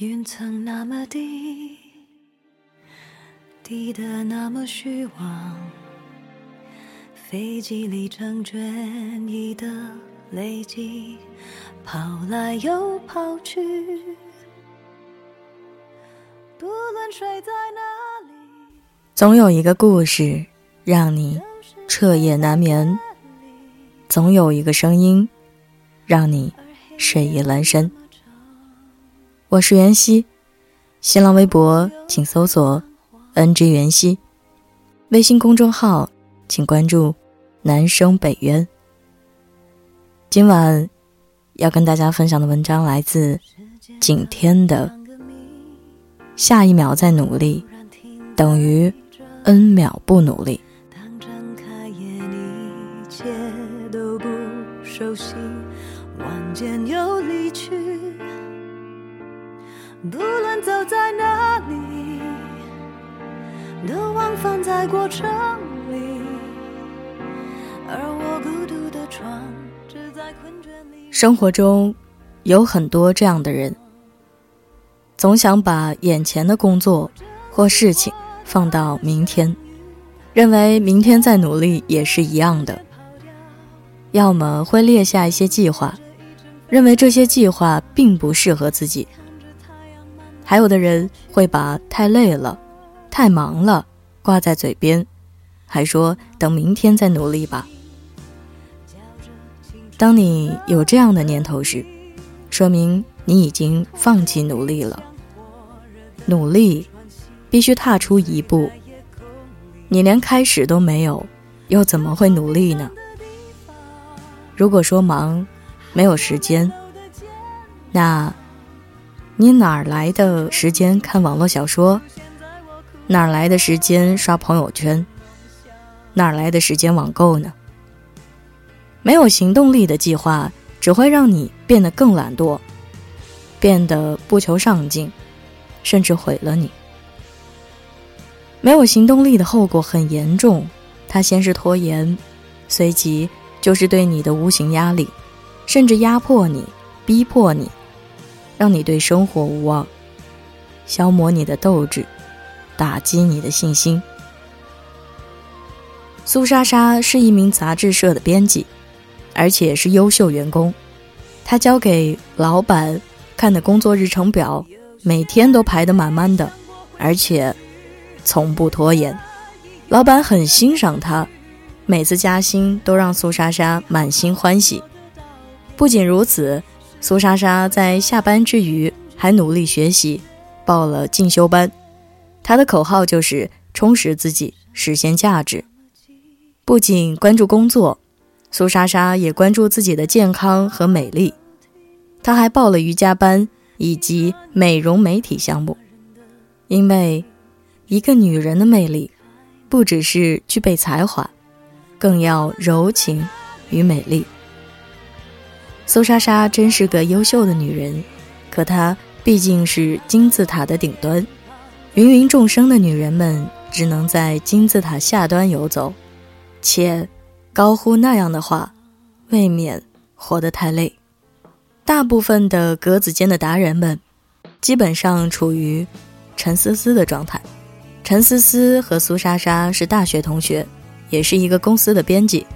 云层那么低，低得那么虚妄，飞机里成卷翼的累积，跑来又跑去。不论睡在哪里，总有一个故事让你彻夜难眠，总有一个声音让你睡意阑珊。我是袁熙，新浪微博请搜索 “ng 袁熙”，微信公众号请关注“南生北渊”。今晚要跟大家分享的文章来自景天的。下一秒再努力，等于 n 秒不努力。熟悉，望见又离去。不论走在哪里，都往返在过程里。而我孤独的床，只在困倦里。生活中有很多这样的人。总想把眼前的工作或事情放到明天，认为明天再努力也是一样的。要么会列下一些计划，认为这些计划并不适合自己。还有的人会把太累了、太忙了挂在嘴边，还说等明天再努力吧。当你有这样的念头时，说明你已经放弃努力了。努力，必须踏出一步。你连开始都没有，又怎么会努力呢？如果说忙，没有时间，那，你哪来的时间看网络小说？哪来的时间刷朋友圈？哪来的时间网购呢？没有行动力的计划，只会让你变得更懒惰，变得不求上进。甚至毁了你。没有行动力的后果很严重，它先是拖延，随即就是对你的无形压力，甚至压迫你、逼迫你，让你对生活无望，消磨你的斗志，打击你的信心。苏莎莎是一名杂志社的编辑，而且是优秀员工。她交给老板看的工作日程表。每天都排得满满的，而且从不拖延。老板很欣赏他，每次加薪都让苏莎莎满心欢喜。不仅如此，苏莎莎在下班之余还努力学习，报了进修班。她的口号就是充实自己，实现价值。不仅关注工作，苏莎莎也关注自己的健康和美丽。她还报了瑜伽班。以及美容美体项目，因为一个女人的魅力，不只是具备才华，更要柔情与美丽。苏莎莎真是个优秀的女人，可她毕竟是金字塔的顶端，芸芸众生的女人们只能在金字塔下端游走，且高呼那样的话，未免活得太累。大部分的格子间的达人们，基本上处于陈思思的状态。陈思思和苏莎莎是大学同学，也是一个公司的编辑。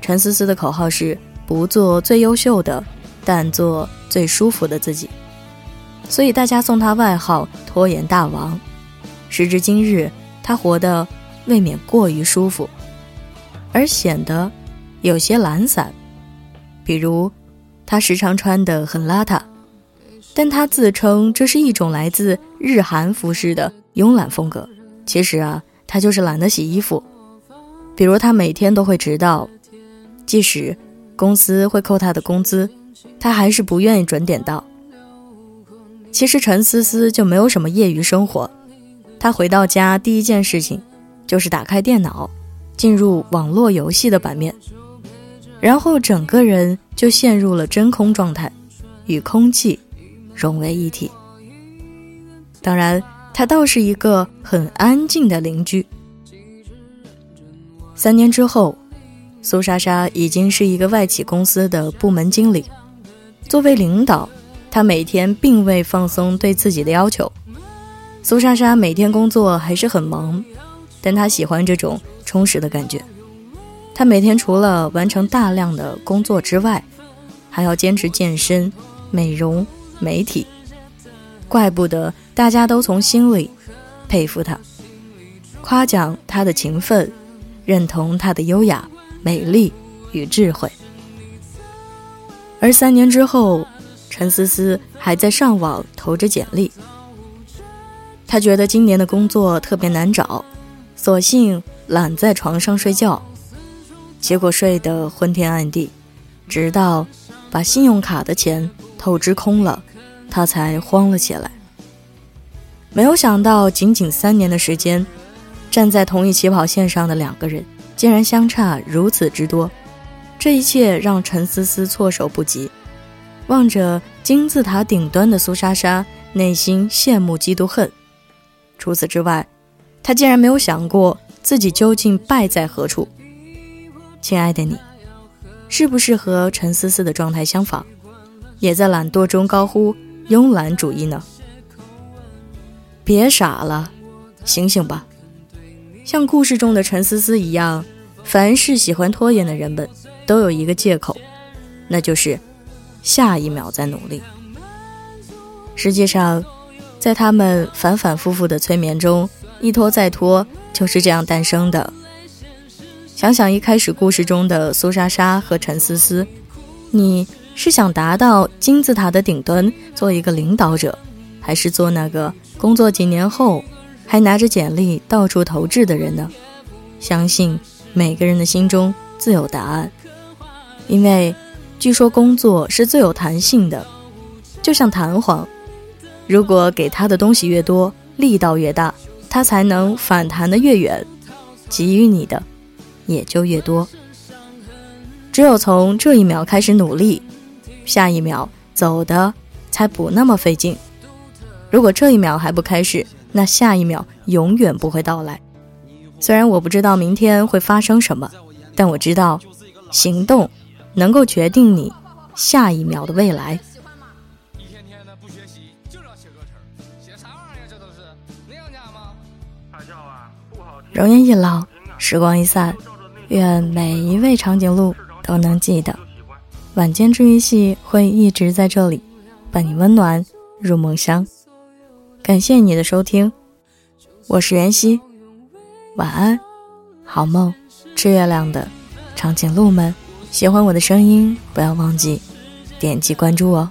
陈思思的口号是不做最优秀的，但做最舒服的自己，所以大家送他外号“拖延大王”。时至今日，他活得未免过于舒服，而显得有些懒散，比如。他时常穿得很邋遢，但他自称这是一种来自日韩服饰的慵懒风格。其实啊，他就是懒得洗衣服。比如他每天都会迟到，即使公司会扣他的工资，他还是不愿意准点到。其实陈思思就没有什么业余生活，他回到家第一件事情就是打开电脑，进入网络游戏的版面。然后整个人就陷入了真空状态，与空气融为一体。当然，他倒是一个很安静的邻居。三年之后，苏莎莎已经是一个外企公司的部门经理。作为领导，她每天并未放松对自己的要求。苏莎莎每天工作还是很忙，但她喜欢这种充实的感觉。她每天除了完成大量的工作之外，还要坚持健身、美容、媒体。怪不得大家都从心里佩服她，夸奖她的勤奋，认同她的优雅、美丽与智慧。而三年之后，陈思思还在上网投着简历。她觉得今年的工作特别难找，索性懒在床上睡觉，结果睡得昏天暗地，直到把信用卡的钱透支空了。她才慌了起来。没有想到，仅仅三年的时间，站在同一起跑线上的两个人，竟然相差如此之多。这一切让陈思思措手不及。望着金字塔顶端的苏莎莎，内心羡慕、嫉妒、恨。除此之外，他竟然没有想过自己究竟败在何处。亲爱的你，是不是和陈思思的状态相仿，也在懒惰中高呼？慵懒主义呢？别傻了，醒醒吧！像故事中的陈思思一样，凡是喜欢拖延的人们，都有一个借口，那就是下一秒再努力。实际上，在他们反反复复的催眠中，一拖再拖就是这样诞生的。想想一开始故事中的苏莎莎和陈思思，你。是想达到金字塔的顶端，做一个领导者，还是做那个工作几年后还拿着简历到处投掷的人呢？相信每个人的心中自有答案。因为据说工作是最有弹性的，就像弹簧，如果给他的东西越多，力道越大，它才能反弹的越远，给予你的也就越多。只有从这一秒开始努力。下一秒走的才不那么费劲。如果这一秒还不开始，那下一秒永远不会到来。虽然我不知道明天会发生什么，但我知道，行动能够决定你下一秒的未来。容颜一老，时光一散，愿每一位长颈鹿都能记得。晚间治愈系会一直在这里，伴你温暖入梦乡。感谢你的收听，我是袁熙，晚安，好梦。吃月亮的长颈鹿们，喜欢我的声音，不要忘记点击关注哦。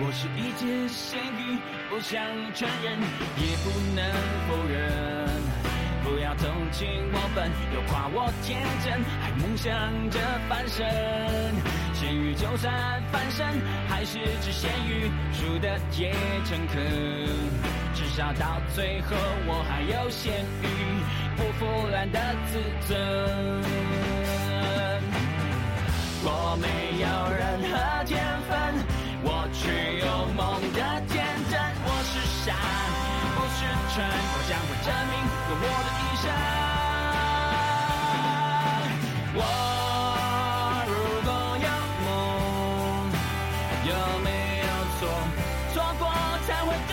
我是一只咸鱼，不想承认，也不能否认。不要同情我笨，又夸我天真，还梦想着翻身。咸鱼就算翻身，还是只咸鱼，输的也诚恳。至少到最后，我还有咸鱼不腐烂的自尊。我没答案，不是蠢，我将会证明用我的一生。我如果有梦，有没有错？错过才会更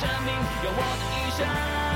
证明有我的一生。